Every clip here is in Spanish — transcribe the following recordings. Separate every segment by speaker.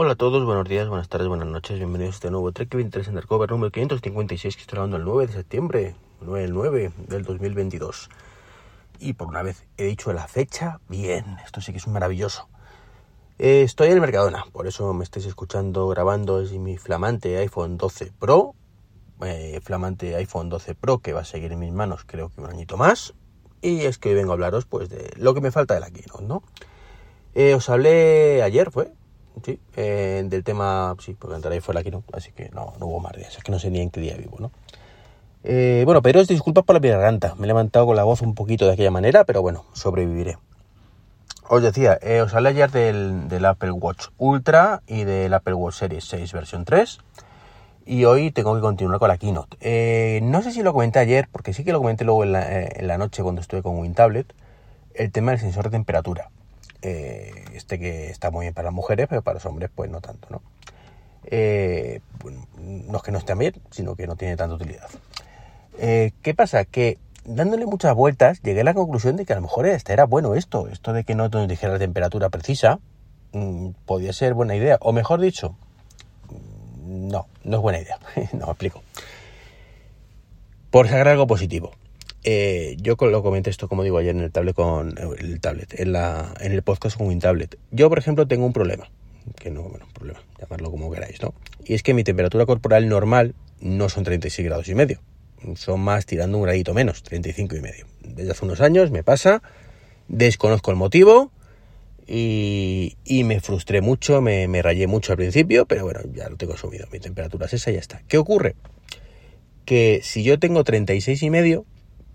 Speaker 1: Hola a todos, buenos días, buenas tardes, buenas noches, bienvenidos a este nuevo Trek 23 Undercover número 556 que estoy grabando el 9 de septiembre, 9 del 9 del 2022. Y por una vez he dicho la fecha, bien, esto sí que es maravilloso. Eh, estoy en el Mercadona, por eso me estáis escuchando grabando desde mi flamante iPhone 12 Pro, eh, flamante iPhone 12 Pro que va a seguir en mis manos creo que un añito más. Y es que hoy vengo a hablaros pues de lo que me falta de la Keynote, ¿no? Eh, os hablé ayer, fue, sí, eh, del tema, sí, porque entraré fue la Keynote, así que no, no hubo más días, es que no sé ni en qué día vivo, ¿no? Eh, bueno, pero disculpas por la garganta, me he levantado con la voz un poquito de aquella manera, pero bueno, sobreviviré. Os decía, eh, os hablé ayer del, Apple Watch Ultra y del Apple Watch Series 6 versión 3. Y hoy tengo que continuar con la keynote. No sé si lo comenté ayer, porque sí que lo comenté luego en la, en la noche cuando estuve con WinTablet, el tema del sensor de temperatura. Eh, este que está muy bien para las mujeres, pero para los hombres pues no tanto, ¿no? Eh, bueno, no es que no esté bien, sino que no tiene tanta utilidad. Eh, ¿Qué pasa? Que dándole muchas vueltas llegué a la conclusión de que a lo mejor este era bueno esto, esto de que no nos dijera la temperatura precisa, mmm, podía ser buena idea, o mejor dicho, no, no es buena idea. no me explico. Por sacar algo positivo. Eh, yo lo comenté esto, como digo, ayer en el tablet con el tablet, en, la, en el podcast con WinTablet. Yo, por ejemplo, tengo un problema, que no, bueno, problema, llamarlo como queráis, ¿no? Y es que mi temperatura corporal normal no son 36 grados y medio, son más tirando un gradito menos, 35 y medio. Desde hace unos años me pasa, desconozco el motivo, y, y, me frustré mucho, me, me, rayé mucho al principio, pero bueno, ya lo tengo subido. Mi temperatura es esa y ya está. ¿Qué ocurre? Que si yo tengo 36 y medio,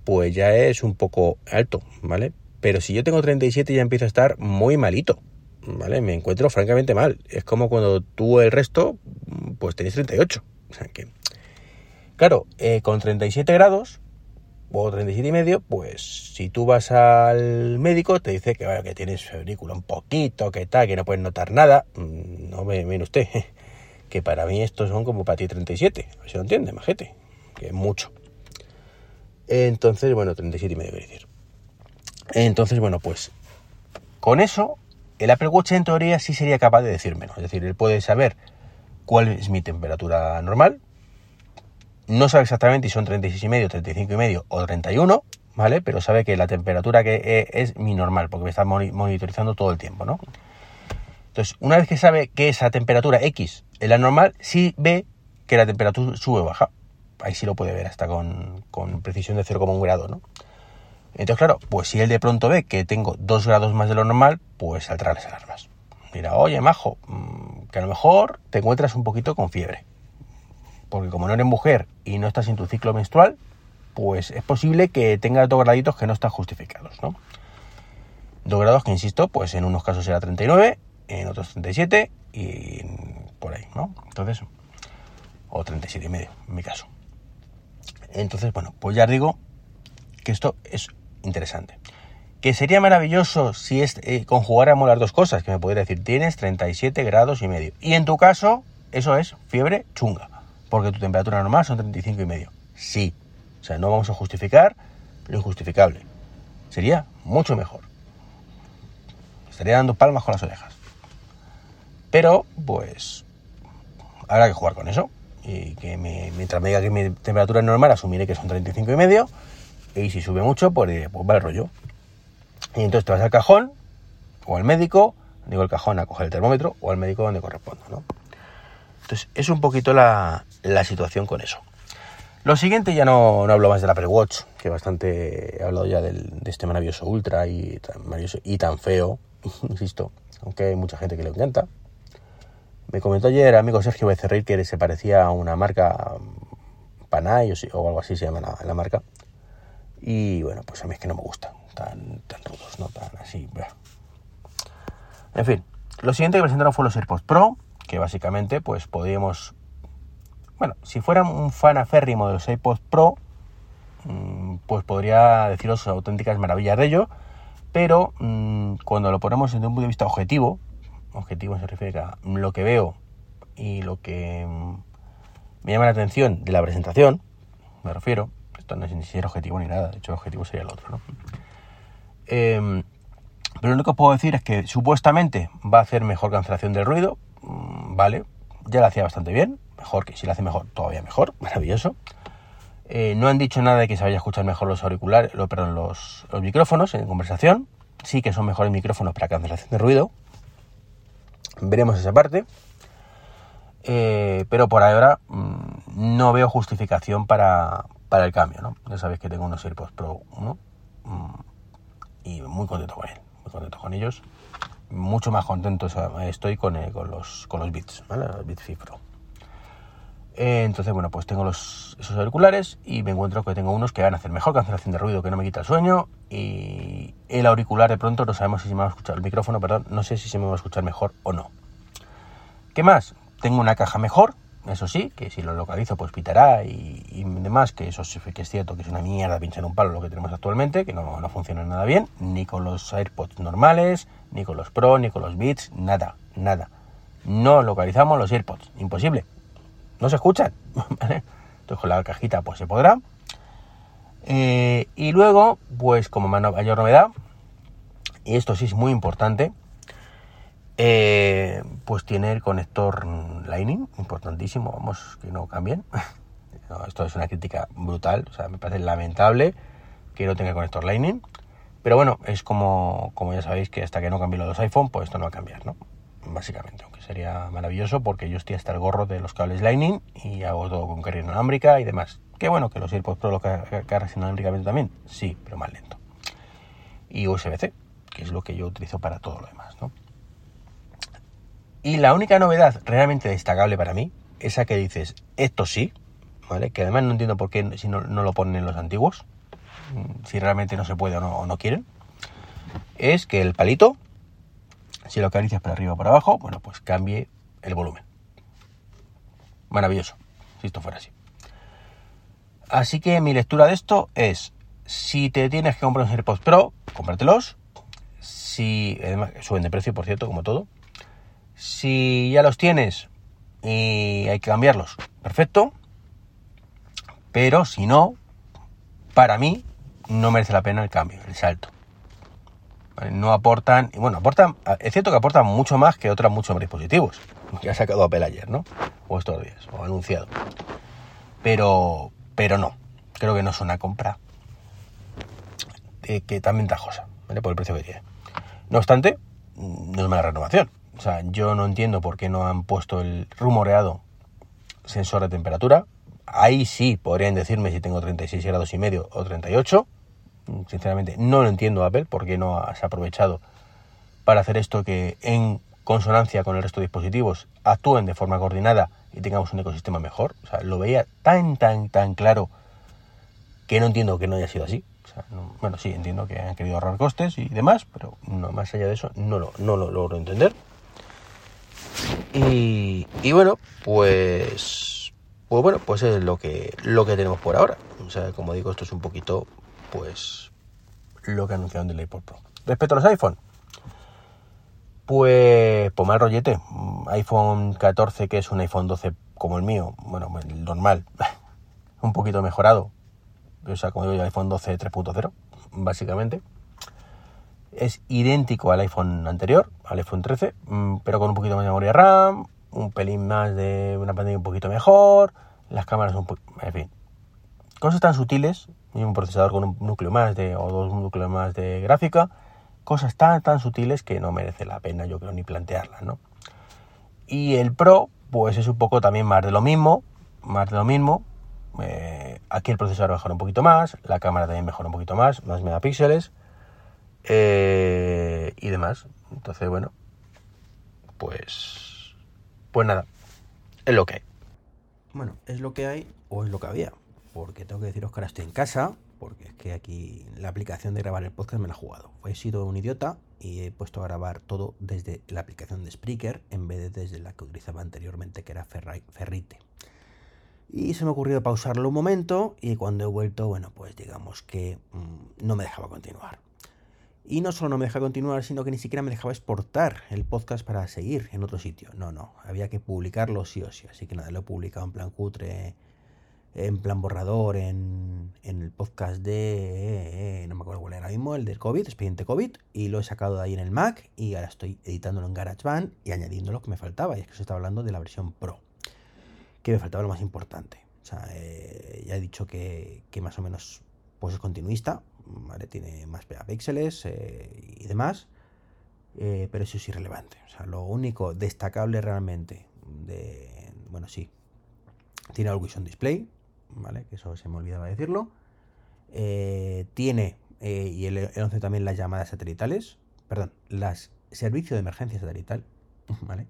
Speaker 1: pues ya es un poco alto, ¿vale? Pero si yo tengo 37 ya empiezo a estar muy malito, ¿vale? Me encuentro francamente mal. Es como cuando tú el resto, pues tenéis 38. O sea que, claro, eh, con 37 grados, o 37 y medio, pues si tú vas al médico te dice que, bueno, que tienes febrícula un poquito, que tal, que no puedes notar nada. mm, No me mire usted, que para mí estos son como para ti 37. A ver si lo entiende, majete, que es mucho. Entonces, bueno, 37 y medio quiero decir. Entonces, bueno, pues con eso el Apple Watch en teoría sí sería capaz de decírmelo. Es decir, él puede saber cuál es mi temperatura normal, no sabe exactamente si son 36 y medio, 35 y medio o 31, ¿vale? Pero sabe que la temperatura que es mi normal, porque me está monitorizando todo el tiempo, ¿no? Entonces, una vez que sabe que esa temperatura X es la normal, sí ve que la temperatura sube o baja. Ahí sí lo puede ver hasta con, con precisión de 0,1 grado, ¿no? Entonces, claro, pues si él de pronto ve que tengo 2 grados más de lo normal, pues saldrá las alarmas. Mira, oye, majo, mm, que a lo mejor te encuentras un poquito con fiebre porque como no eres mujer y no estás en tu ciclo menstrual, pues es posible que tengas dos graditos que no están justificados, ¿no? Dos grados que, insisto, pues en unos casos será 39, en otros 37 y por ahí, ¿no? Entonces, o 37 y medio, en mi caso. Entonces, bueno, pues ya digo que esto es interesante. Que sería maravilloso si es, eh, conjugáramos las dos cosas, que me podría decir, tienes 37 grados y medio. Y en tu caso, eso es fiebre chunga porque tu temperatura normal son 35 y medio. Sí. O sea, no vamos a justificar lo injustificable. Sería mucho mejor. Estaría dando palmas con las orejas. Pero, pues, habrá que jugar con eso. Y que me, mientras me diga que mi temperatura es normal, asumiré que son 35 y medio. Y si sube mucho, pues pues va el rollo. Y entonces te vas al cajón, o al médico, digo el cajón a coger el termómetro, o al médico donde corresponda, ¿no? Entonces, es un poquito la, la situación con eso. Lo siguiente, ya no, no, hablo más del Apple Watch, que bastante he hablado ya del, de este maravilloso Ultra y tan maravilloso y tan feo, insisto, aunque hay mucha gente que le encanta. Me comentó ayer amigo Sergio Becerril que se parecía a una marca Panay o, algo así se llama la, marca. Y bueno, pues a mí es que no me gustan tan, tan rudos, no tan así. En fin, lo siguiente que presentaron fue los AirPods Pro, que básicamente pues podríamos bueno, si fuera un fan aférrimo de los iPods Pro, mmm, pues podría deciros auténticas maravillas de ello, pero mmm, cuando lo ponemos desde un punto de vista objetivo, objetivo se refiere a lo que veo y lo que mmm, me llama la atención de la presentación, me refiero, esto no es ni siquiera objetivo ni nada, de hecho el objetivo sería el otro, ¿no? Eh, pero lo único que puedo decir es que supuestamente va a hacer mejor cancelación del ruido, vale, ya lo hacía bastante bien, mejor que si lo hace mejor, todavía mejor, maravilloso. Eh, no han dicho nada de que se vaya a escuchar mejor los auriculares, perdón, los, los micrófonos en conversación. Sí que son mejores micrófonos para cancelación de ruido. Veremos esa parte. Eh, pero por ahora mm, no veo justificación para, el cambio, ¿no? Ya sabéis que tengo unos AirPods Pro 1 mm, y muy contento con él, muy contento con ellos. Mucho más contento estoy con, eh, con los, con los Beats, ¿vale? Beats Pro. Eh, entonces, bueno, pues tengo los, esos auriculares y me encuentro que tengo unos que van a hacer mejor cancelación de ruido, que no me quita el sueño. Y el auricular de pronto no sabemos si se me va a escuchar, el micrófono, perdón, no sé si se me va a escuchar mejor o no. ¿Qué más? Tengo una caja mejor, eso sí, que si lo localizo pues pitará y, demás, que eso sí que es cierto que es una mierda pinchar un palo lo que tenemos actualmente, que no, no funciona nada bien, ni con los AirPods normales, ni con los Pro, ni con los Beats, nada, nada. No localizamos los AirPods, imposible no se escuchan. Entonces con la cajita pues se podrá. Eh, y luego, pues como mayor novedad, y esto sí es muy importante, eh, pues tiene el conector Lightning, importantísimo, vamos, que no cambien. esto es una crítica brutal, o sea, me parece lamentable que no tenga conector Lightning. Pero bueno, es como, como ya sabéis que hasta que no cambie los iPhone, pues esto no va a cambiar, ¿no? Básicamente, aunque sería maravilloso porque yo estoy hasta el gorro de los cables Lightning y hago todo con carga inalámbrica y demás. Qué bueno que los AirPods Pro lo cargas inalámbricamente también, sí, pero más lento. Y USB-C, que es lo que yo utilizo para todo lo demás, ¿no? Y la única novedad realmente destacable para mí, esa que dices, esto sí, ¿vale? Que además no entiendo por qué si no, lo ponen en los antiguos, mm, si realmente no se puede o no, o no quieren, es que el palito si lo acaricias para arriba o para abajo, bueno, pues cambie el volumen. Maravilloso, si esto fuera así. Así que mi lectura de esto es, si te tienes que comprar un AirPods Pro, cómpratelos. Si, además, suben de precio, por cierto, como todo. Si ya los tienes y hay que cambiarlos, perfecto. Pero si no, para mí no merece la pena el cambio, el salto. No aportan, y bueno, aportan, es cierto que aportan mucho más que otros muchos dispositivos, que ha sacado Apple ayer, ¿no? O estos días, o anunciado. Pero, pero no, creo que no es una compra que tan ventajosa, ¿vale? Por el precio que tiene. No obstante, no es mala renovación. O sea, yo no entiendo por qué no han puesto el rumoreado sensor de temperatura. Ahí sí podrían decirme si tengo 36 grados y medio o 38 Sinceramente, no lo entiendo Apple porque no se ha aprovechado para hacer esto que en consonancia con el resto de dispositivos actúen de forma coordinada y tengamos un ecosistema mejor. O sea, lo veía tan, tan, tan claro que no entiendo que no haya sido así. bueno, sí, entiendo que han querido ahorrar costes y demás, pero no, más allá de eso no lo, no lo logro entender. Y, y, bueno, pues, pues bueno, pues es lo que, lo que tenemos por ahora. O sea, como digo, esto es un poquito pues lo que anunciaron del iPod Pro. Respecto a los iPhone, pues, pues mal rollete. iPhone 14, que es un iPhone 12 como el mío, bueno, el normal, un poquito mejorado. O sea, como digo, el iPhone 12 3.0, básicamente. Es idéntico al iPhone anterior, al iPhone 13, mm, pero con un poquito más de memoria RAM, un pelín más de una pantalla un poquito mejor, las cámaras un poquito... En fin, cosas tan sutiles un procesador con un núcleo más de, o dos núcleos más de gráfica, cosas tan, tan sutiles que no merece la pena, yo creo, ni plantearlas, ¿no? Y el Pro, pues es un poco también más de lo mismo, más de lo mismo. Eh, aquí el procesador mejora un poquito más, la cámara también mejora un poquito más, más megapíxeles eh, y demás. Entonces, bueno, pues, pues nada, es lo que hay. Bueno, es lo que hay o es lo que había porque tengo que deciros que ahora estoy en casa, porque es que aquí la aplicación de grabar el podcast me la ha jugado. He sido un idiota y he puesto a grabar todo desde la aplicación de Spreaker en vez de desde la que utilizaba anteriormente, que era Ferrite. Y se me ha ocurrido pausarlo un momento y cuando he vuelto, bueno, pues digamos que mm, no me dejaba continuar. Y no solo no me dejaba continuar, sino que ni siquiera me dejaba exportar el podcast para seguir en otro sitio. No, no, había que publicarlo sí o sí. Así que nada, lo he publicado en plan cutre en plan borrador en, el podcast de, no me acuerdo cuál era mismo, el del COVID, expediente COVID, y lo he sacado de ahí en el Mac y ahora estoy editándolo en GarageBand y añadiendo lo que me faltaba, y es que se está hablando de la versión Pro, que me faltaba lo más importante. O sea, eh, ya he dicho que, más o menos pues es continuista, ¿vale? Tiene más megapíxeles eh, y demás, eh, pero eso es irrelevante. O sea, lo único destacable realmente de, bueno, sí, tiene el Vision Display, ¿vale? Que eso se me olvidaba decirlo. tiene, y el, 11 también las llamadas satelitales, perdón, las servicio de emergencia satelital, ¿vale?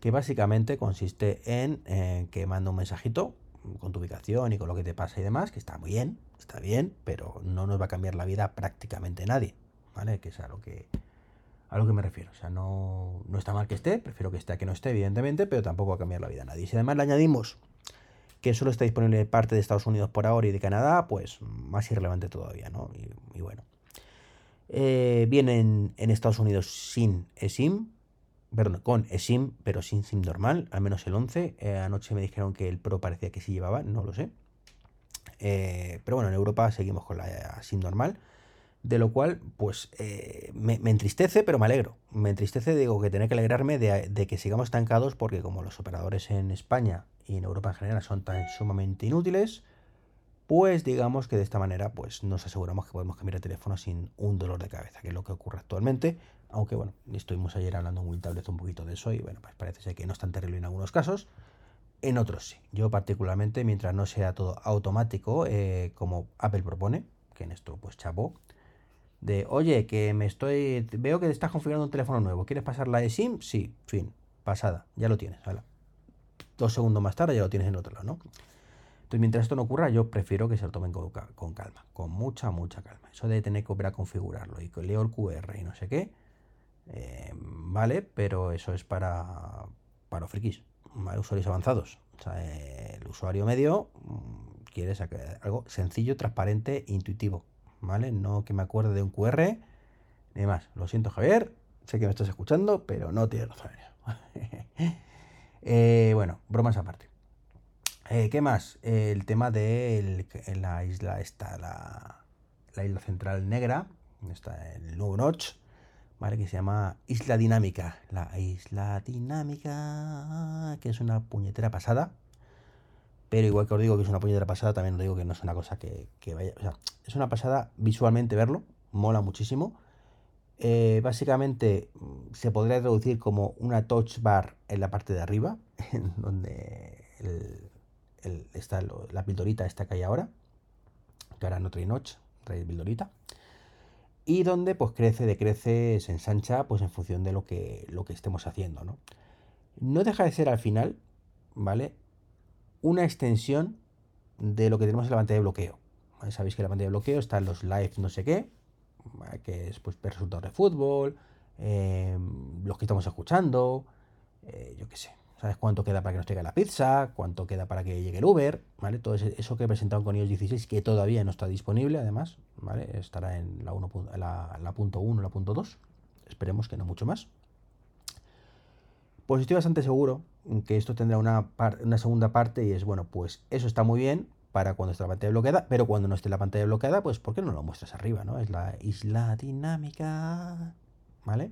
Speaker 1: Que básicamente consiste en que manda un mensajito con tu ubicación y con lo que te pasa y demás, que está muy bien, está bien, pero no nos va a cambiar la vida prácticamente nadie, ¿vale? Que es a lo que, a lo que me refiero. O sea, no, no está mal que esté, prefiero que esté a que no esté, evidentemente, pero tampoco va a cambiar la vida a nadie. Si además le añadimos que solo está disponible parte de Estados Unidos por ahora y de Canadá, pues más irrelevante todavía, ¿no? Y, bueno. Eh, en Estados Unidos sin eSIM, perdón, con eSIM, pero sin SIM normal, al menos el 11. Eh, anoche me dijeron que el Pro parecía que sí llevaba, no lo sé. Eh, pero bueno, en Europa seguimos con la SIM normal. De lo cual, pues eh, me, entristece, pero me alegro. Me entristece, digo, que tener que alegrarme de, de, que sigamos estancados, porque como los operadores en España y en Europa en general son tan sumamente inútiles, pues digamos que de esta manera pues nos aseguramos que podemos cambiar el teléfono sin un dolor de cabeza, que es lo que ocurre actualmente. Aunque bueno, estuvimos ayer hablando en Tablet un poquito de eso y bueno, pues parece ser que no es tan terrible en algunos casos. En otros sí. Yo particularmente, mientras no sea todo automático, eh, como Apple propone, que en esto pues chapó, de oye, que me estoy. Veo que estás configurando un teléfono nuevo. ¿Quieres pasar la SIM? Sí, fin, pasada, ya lo tienes. Dos segundos más tarde ya lo tienes en otro lado, ¿no? Entonces, mientras esto no ocurra, yo prefiero que se lo tomen con, calma, con mucha, mucha calma. Eso de tener que volver a configurarlo y que leo el QR y no sé qué, eh, vale, pero eso es para, para frikis, usuarios avanzados. O sea, el usuario medio mm, quiere sacar algo sencillo, transparente, intuitivo, No que me acuerde de un QR ni más. Lo siento, Javier, sé que me estás escuchando, pero no tienes razón. eh, bueno, bromas aparte. Eh, ¿Qué más? el tema de la isla esta, la, isla central negra, está el nuevo Notch, ¿vale? Que se llama Isla Dinámica. La Isla Dinámica, que es una puñetera pasada. Pero igual que os digo que es una puñetera pasada, también os digo que no es una cosa que, vaya... O sea, es una pasada visualmente verlo, mola muchísimo. Eh, básicamente mm, se podría traducir como una touch bar en la parte de arriba, en donde el, está la pildorita esta que hay ahora, que ahora no trae notch, trae pildorita, y donde pues crece, decrece, se ensancha pues en función de lo que, lo que estemos haciendo, ¿no? No deja de ser al final, ¿vale? Una extensión de lo que tenemos en la pantalla de bloqueo. Sabéis que en la pantalla de bloqueo están los live no sé qué, que es pues resultados de fútbol, eh, los que estamos escuchando, eh, yo qué sé, ¿Sabes cuánto queda para que nos traiga la pizza? ¿Cuánto queda para que llegue el Uber? ¿Vale? Todo eso que he presentado con iOS 16, que todavía no está disponible, además. Estará en la 1, la, la punto 1, la punto 2. Esperemos que no mucho más. Pues estoy bastante seguro que esto tendrá una, una segunda parte y es, bueno, pues eso está muy bien para cuando esté la pantalla bloqueada, pero cuando no esté la pantalla bloqueada, pues ¿por qué no lo muestras arriba, no? Es la isla dinámica, ¿vale?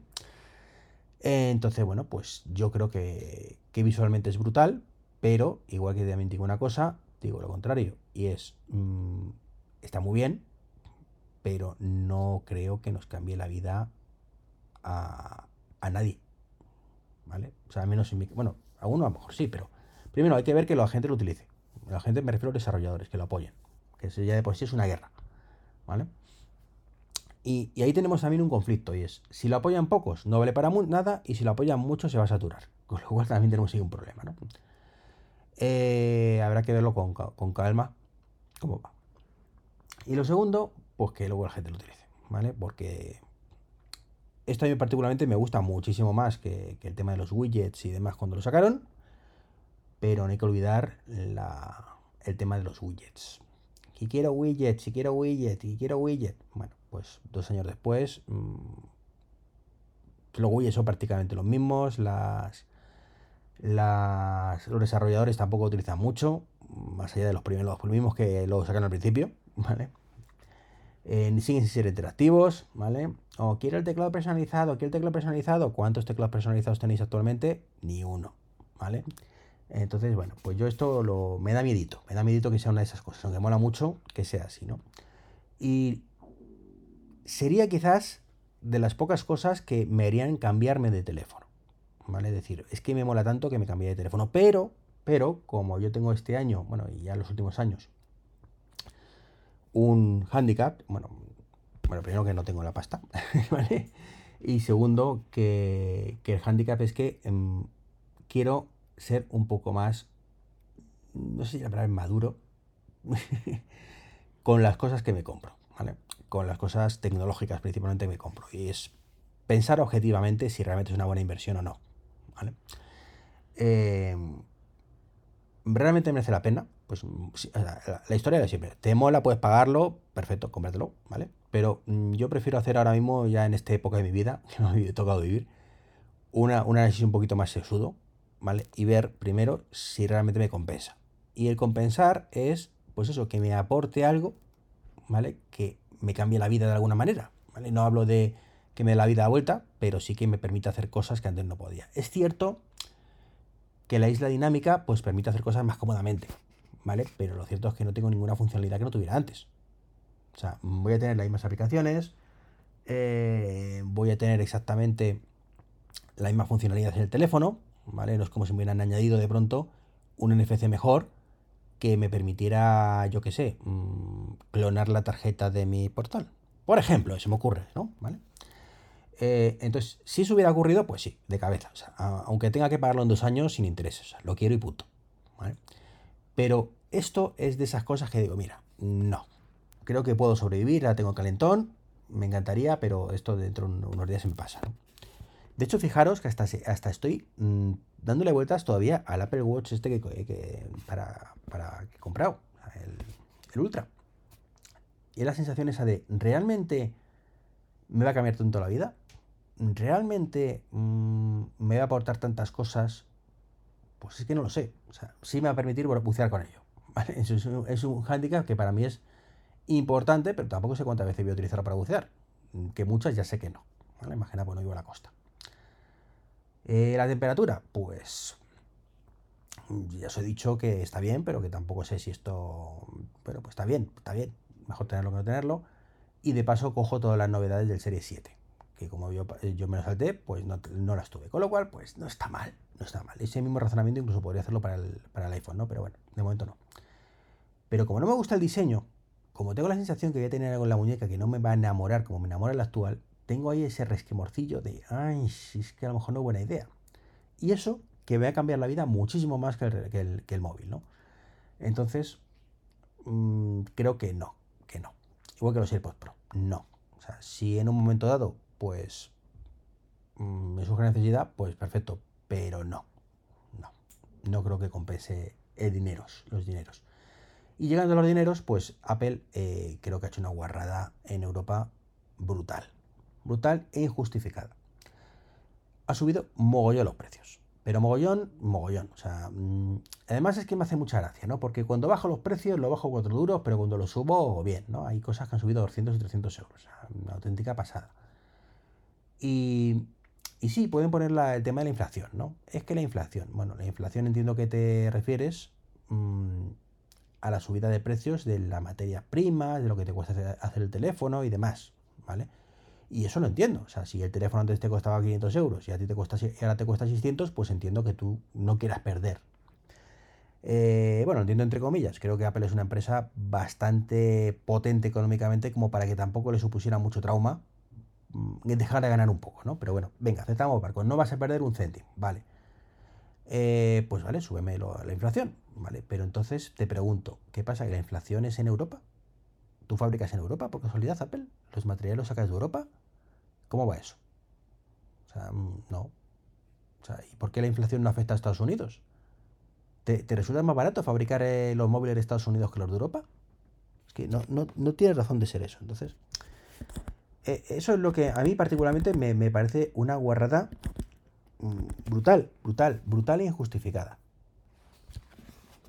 Speaker 1: entonces, bueno, pues yo creo que, visualmente es brutal, pero igual que también digo una cosa, digo lo contrario, y es, mm, está muy bien, pero no creo que nos cambie la vida a, nadie, ¿vale? O sea, al menos en mi, bueno, a uno a lo mejor sí, pero primero hay que ver que la gente lo utilice. La gente me refiero a los desarrolladores, que lo apoyen, que ya de por sí es una guerra, ¿vale? Y, ahí tenemos también un conflicto, y es, si lo apoyan pocos, no vale para nada, y si lo apoyan muchos, se va a saturar. Con lo cual también tenemos ahí un problema, ¿no? Eh, habrá que verlo con, calma, cómo va. Y lo segundo, pues que luego la gente lo utilice, ¿vale? Porque esto a mí particularmente me gusta muchísimo más que, el tema de los widgets y demás cuando lo sacaron, pero no hay que olvidar el tema de los widgets. Si quiero widgets, si quiero widget, si quiero widget. Bueno, pues dos años después, mmm, los widgets son prácticamente los mismos, las, los desarrolladores tampoco utilizan mucho, más allá de los primeros, los que lo sacaron al principio, ¿vale? Eh, sin ser interactivos, ¿vale? O quiero el teclado personalizado, quiero el teclado personalizado. ¿Cuántos teclados personalizados tenéis actualmente? Ni uno, ¿vale? Entonces, bueno, pues yo esto lo, me da miedito, me da miedito que sea una de esas cosas, aunque mola mucho que sea así, ¿no? Y sería quizás de las pocas cosas que me harían cambiarme de teléfono, ¿vale? Es decir, es que me mola tanto que me cambié de teléfono, pero, pero, como yo tengo este año, bueno, y ya los últimos años, un handicap, bueno, bueno, primero que no tengo la pasta, ¿vale? Y segundo, que, el handicap es que em, quiero ser un poco más, no sé si la palabra maduro, con las cosas que me compro, ¿vale? Con las cosas tecnológicas principalmente me compro. Y es pensar objetivamente si realmente es una buena inversión o no, ¿vale? Em, ¿Realmente merece la pena? Pues la, historia de siempre. Te mola, puedes pagarlo, perfecto, cómpratelo, ¿vale? Pero mm, yo prefiero hacer ahora mismo, ya en esta época de mi vida, que me ha tocado vivir, una, un análisis un poquito más sesudo, ¿vale? Y ver primero si realmente me compensa. Y el compensar es, pues eso, que me aporte algo, ¿vale? Que me cambie la vida de alguna manera, ¿vale? No hablo de que me dé la vida a vuelta, pero sí que me permita hacer cosas que antes no podía. Es cierto que la isla dinámica pues permite hacer cosas más cómodamente, ¿vale? Pero lo cierto es que no tengo ninguna funcionalidad que no tuviera antes. O sea, voy a tener las mismas aplicaciones, eh, voy a tener exactamente la misma funcionalidad en el teléfono, ¿vale? No es como si me hubieran añadido de pronto un NFC mejor que me permitiera, yo qué sé, mm, clonar la tarjeta de mi portal. Por ejemplo, se me ocurre, ¿no? ¿Vale? Eh, entonces, si eso hubiera ocurrido, pues sí, de cabeza. aunque tenga que pagarlo en dos años sin intereses. lo quiero y punto. Pero esto es de esas cosas que digo, mira, no. Creo que puedo sobrevivir, la tengo calentón, me encantaría, pero esto dentro de unos días se me pasa. De hecho, fijaros que hasta, hasta estoy mm, dándole vueltas todavía al Apple Watch este que, para, para que he comprado, el, el Ultra. Y la sensación esa de, ¿realmente me va a cambiar tanto la vida? ¿realmente mm, me va a aportar tantas cosas? Pues es que no lo sé. O sea, sí me va a permitir bucear con ello. es, un, hándicap que para mí es importante, pero tampoco sé cuántas veces voy a utilizarlo para bucear. Que muchas ya sé que no. ¿vale? Imagina, pues no vivo a la costa. Eh, la temperatura, pues ya os he dicho que está bien, pero que tampoco sé si esto. Bueno, pues está bien, está bien. Mejor tenerlo que no tenerlo. Y de paso cojo todas las novedades del Serie 7 que como yo, yo me lo salté, pues no, las tuve. Con lo cual, pues no está mal, no está mal. Ese mismo razonamiento incluso podría hacerlo para el, para el iPhone, ¿no? Pero bueno, de momento no. Pero como no me gusta el diseño, como tengo la sensación que voy a tener algo en la muñeca que no me va a enamorar como me enamora el actual, tengo ahí ese resquemorcillo de, ay, es que a lo mejor no es buena idea. Y eso que va a cambiar la vida muchísimo más que el, que el, móvil, ¿no? Entonces, mm, creo que no, que no. Igual que los AirPods Pro, no. O sea, si en un momento dado pues me mm, surge necesidad, pues perfecto, pero no, no, no creo que compense el dineros, los dineros. Y llegando a los dineros, pues Apple eh, creo que ha hecho una guarrada en Europa brutal, brutal e injustificada. Ha subido mogollón los precios. Pero mogollón, mogollón. O sea, mm, además es que me hace mucha gracia, ¿no? Porque cuando bajo los precios, lo bajo cuatro duros, pero cuando lo subo, bien, ¿no? Hay cosas que han subido 200 y 300 euros. una auténtica pasada. Y, y sí, pueden poner el tema de la inflación, ¿no? Es que la inflación, bueno, la inflación entiendo que te refieres mm, a la subida de precios de la materia prima, de lo que te cuesta hacer el teléfono y demás, ¿vale? Y eso lo entiendo. O sea, si el teléfono antes te costaba 500 euros y a ti te cuesta, y ahora te cuesta 600, pues entiendo que tú no quieras perder. Eh, bueno, entiendo entre comillas. Creo que Apple es una empresa bastante potente económicamente como para que tampoco le supusiera mucho trauma dejar de ganar un poco, ¿no? Pero bueno, venga, aceptamos barco, no vas a perder un céntimo, vale. Eh, pues vale, súbeme la inflación, ¿vale? Pero entonces te pregunto, ¿qué pasa? ¿Que la inflación es en Europa? ¿Tú fabricas en Europa por casualidad, Apple? ¿Los materiales los sacas de Europa? ¿Cómo va eso? O sea, mm, no. O sea, ¿y por qué la inflación no afecta a Estados Unidos? ¿Te, resulta más barato fabricar eh, los móviles de Estados Unidos que los de Europa? Es que no, no, no tiene razón de ser eso. Entonces, eso es lo que a mí particularmente me, parece una guarrada mm, brutal, brutal, brutal e injustificada.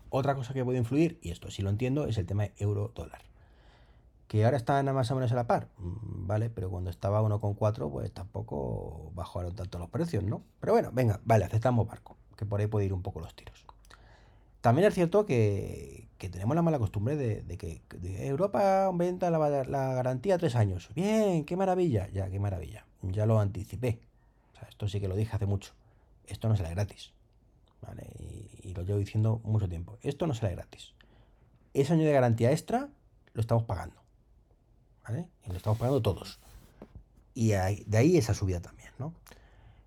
Speaker 1: Otra cosa que puede influir, y esto sí lo entiendo, es el tema de euro-dólar. Que ahora están más o menos a la par, mm, ¿vale? Pero cuando estaba 1,4, pues tampoco bajaron tanto los precios, ¿no? Pero bueno, venga, vale, aceptamos barco, que por ahí puede ir un poco los tiros. También es cierto que, tenemos la mala costumbre de, que Europa aumenta la, garantía tres años. Bien, qué maravilla. Ya, qué maravilla. Ya lo anticipé. esto sí que lo dije hace mucho. Esto no sale gratis. ¿vale? Y, lo llevo diciendo mucho tiempo. Esto no sale gratis. Ese año de garantía extra lo estamos pagando. ¿vale? Y lo estamos pagando todos. Y de ahí esa subida también, ¿no?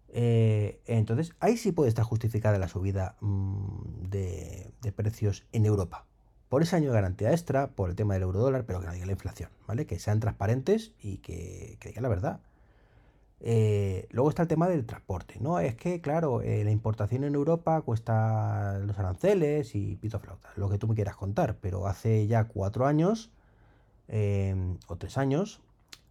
Speaker 1: Eh, entonces, ahí sí puede estar justificada la subida mm, de, precios en Europa. Por ese año de garantía extra, por el tema del euro dólar, pero que no diga la inflación, ¿vale? Que sean transparentes y que, digan la verdad. Eh, luego está el tema del transporte, ¿no? Es que, claro, eh, la importación en Europa cuesta los aranceles y pito flauta, lo que tú me quieras contar, pero hace ya cuatro años o tres años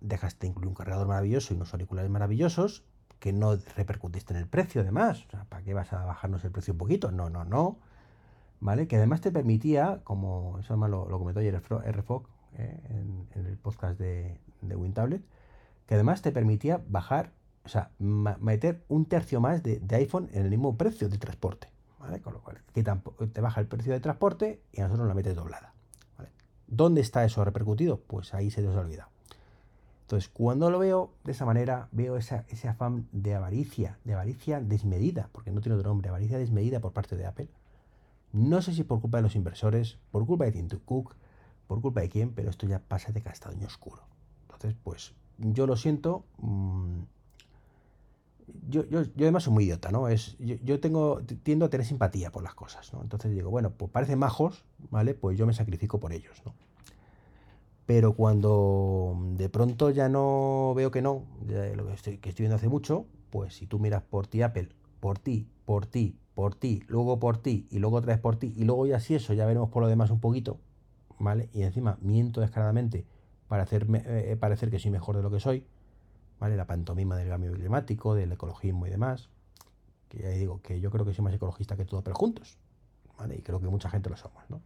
Speaker 1: dejaste incluir un cargador maravilloso y unos auriculares maravillosos que no repercutiste en el precio, además. O sea, ¿para qué vas a bajarnos el precio un poquito? No, no, no. ¿Vale? Que además te permitía, como eso además lo, comentó ayer RFOC eh, en, el podcast de, de WinTablet, que además te permitía bajar, o sea, meter un tercio más de, iPhone en el mismo precio de transporte. ¿Vale? Con lo cual, que te baja el precio de transporte y a nosotros la metes doblada. ¿vale? ¿Dónde está eso repercutido? Pues ahí se ha olvidado. Entonces, cuando lo veo de esa manera, veo esa, ese afán de avaricia, de avaricia desmedida, porque no tiene otro nombre, avaricia desmedida por parte de Apple. No sé si por culpa de los inversores, por culpa de Tim Cook, por culpa de quién, pero esto ya pasa de castaño oscuro. Entonces, pues, yo lo siento. Mm, yo, yo, yo, además soy muy idiota, ¿no? Es, yo, yo, tengo, tiendo a tener simpatía por las cosas, ¿no? Entonces digo, bueno, pues parecen majos, ¿vale? Pues yo me sacrifico por ellos, ¿no? Pero cuando de pronto ya no veo que no, lo estoy, que estoy viendo hace mucho, pues si tú miras por ti Apple, por ti, por ti, por ti, luego por ti y luego otra vez por ti y luego ya si eso ya veremos por lo demás un poquito, ¿vale? Y encima miento descaradamente para hacerme eh, parecer que soy mejor de lo que soy, ¿vale? La pantomima del cambio climático, del ecologismo y demás, que ya digo que yo creo que soy más ecologista que todo, pero juntos, ¿vale? Y creo que mucha gente lo somos, ¿no?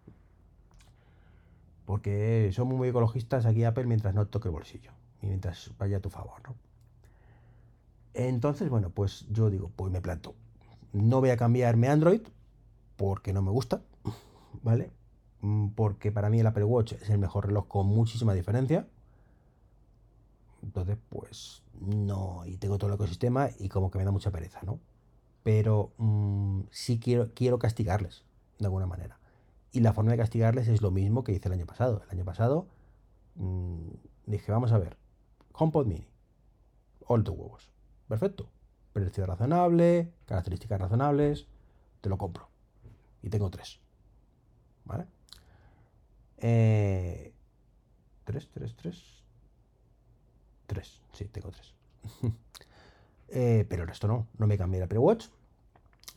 Speaker 1: Porque somos muy ecologistas aquí Apple mientras no toque el bolsillo y mientras vaya a tu favor, ¿no? Entonces, bueno, pues yo digo, pues me planto. No voy a cambiarme Android porque no me gusta, ¿vale? Mm, porque para mí el Apple Watch es el mejor reloj con muchísima diferencia. Entonces, pues no, y tengo todo el ecosistema y como que me da mucha pereza, ¿no? Pero mm, sí quiero, quiero castigarles de alguna manera. Y la forma de castigarles es lo mismo que hice el año pasado. El año pasado mmm, dije, vamos a ver, HomePod Mini, all the huevos. Perfecto. Precio razonable, características razonables, te lo compro. Y tengo tres. ¿Vale? Eh, tres, tres, tres. Tres, sí, tengo tres. eh, pero el resto no, no me cambié el Apple Watch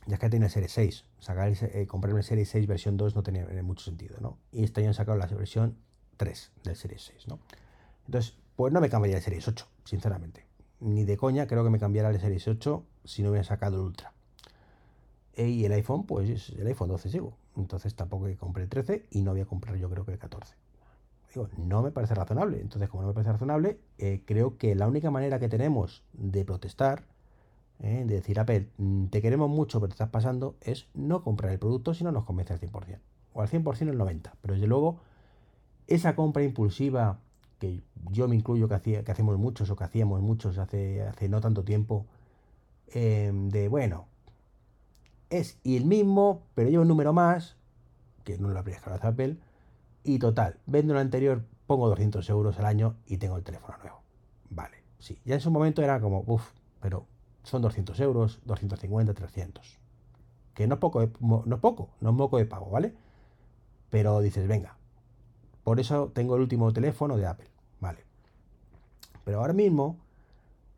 Speaker 1: ya que tiene serie 6. Sacar el, eh, comprarme serie 6 versión 2 no tenía mucho sentido, ¿no? Y este año han sacado la versión 3 del serie 6, ¿no? Entonces, pues no me cambiaría el serie 8, sinceramente. Ni de coña creo que me cambiara el serie 8 si no hubiera sacado el Ultra. E, y el iPhone, pues el iPhone 12 sigo. Entonces tampoco compré el 13 y no voy a comprar yo creo que el 14. Digo, no me parece razonable. Entonces, como no me parece razonable, eh, creo que la única manera que tenemos de protestar ¿eh? de decir, Apple, mm, te queremos mucho, pero te estás pasando, es no comprar el producto si no nos convence al 100%. O al 100% el 90%. Pero desde luego, esa compra impulsiva, que yo me incluyo que, hacía, que hacemos muchos o que hacíamos muchos hace, hace no tanto tiempo, em, de, bueno, es el mismo, pero lleva un número más, que no lo habría hacer Apple, y total, vendo lo anterior, pongo 200 euros al año y tengo el teléfono nuevo. Vale, sí, ya en su momento era como, uff, pero son 200 euros, 250, 300. Que no es poco, no es poco, no es moco de pago, ¿vale? Pero dices, venga, por eso tengo el último teléfono de Apple, ¿vale? Pero ahora mismo,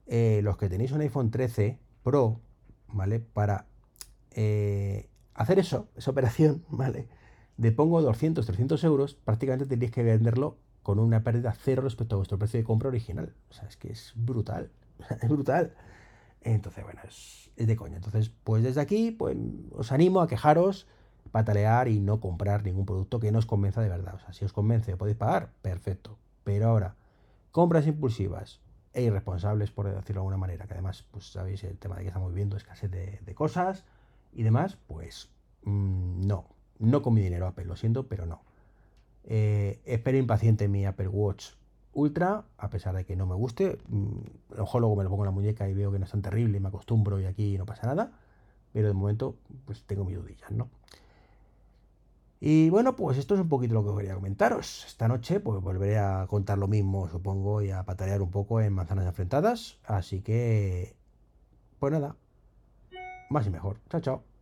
Speaker 1: eh, los que tenéis un iPhone 13 Pro, ¿vale? Para eh, hacer eso, esa operación, ¿vale? De pongo 200, 300 euros, prácticamente tendréis que venderlo con una pérdida cero respecto a vuestro precio de compra original. O sea, es que es brutal, es brutal. Entonces, bueno, es, es de coña. Entonces, pues desde aquí, pues os animo a quejaros, patalear y no comprar ningún producto que no os convenza de verdad. O sea, si os convence, podéis pagar, perfecto. Pero ahora, compras impulsivas e irresponsables, por decirlo de alguna manera, que además, pues sabéis el tema de que estamos viviendo, escasez de, cosas y demás, pues mmm, no, no con mi dinero Apple, lo siento, pero no. Eh, espero impaciente mi Apple Watch Ultra, a pesar de que no me guste. Mm, a lo mejor luego me lo pongo en la muñeca y veo que no es tan terrible me acostumbro y aquí no pasa nada. Pero de momento, pues tengo mis dudillas, ¿no? Y bueno, pues esto es un poquito lo que quería comentaros. Esta noche, pues volveré a contar lo mismo, supongo, y a patalear un poco en manzanas enfrentadas. Así que, pues nada, más y mejor. Chao, chao.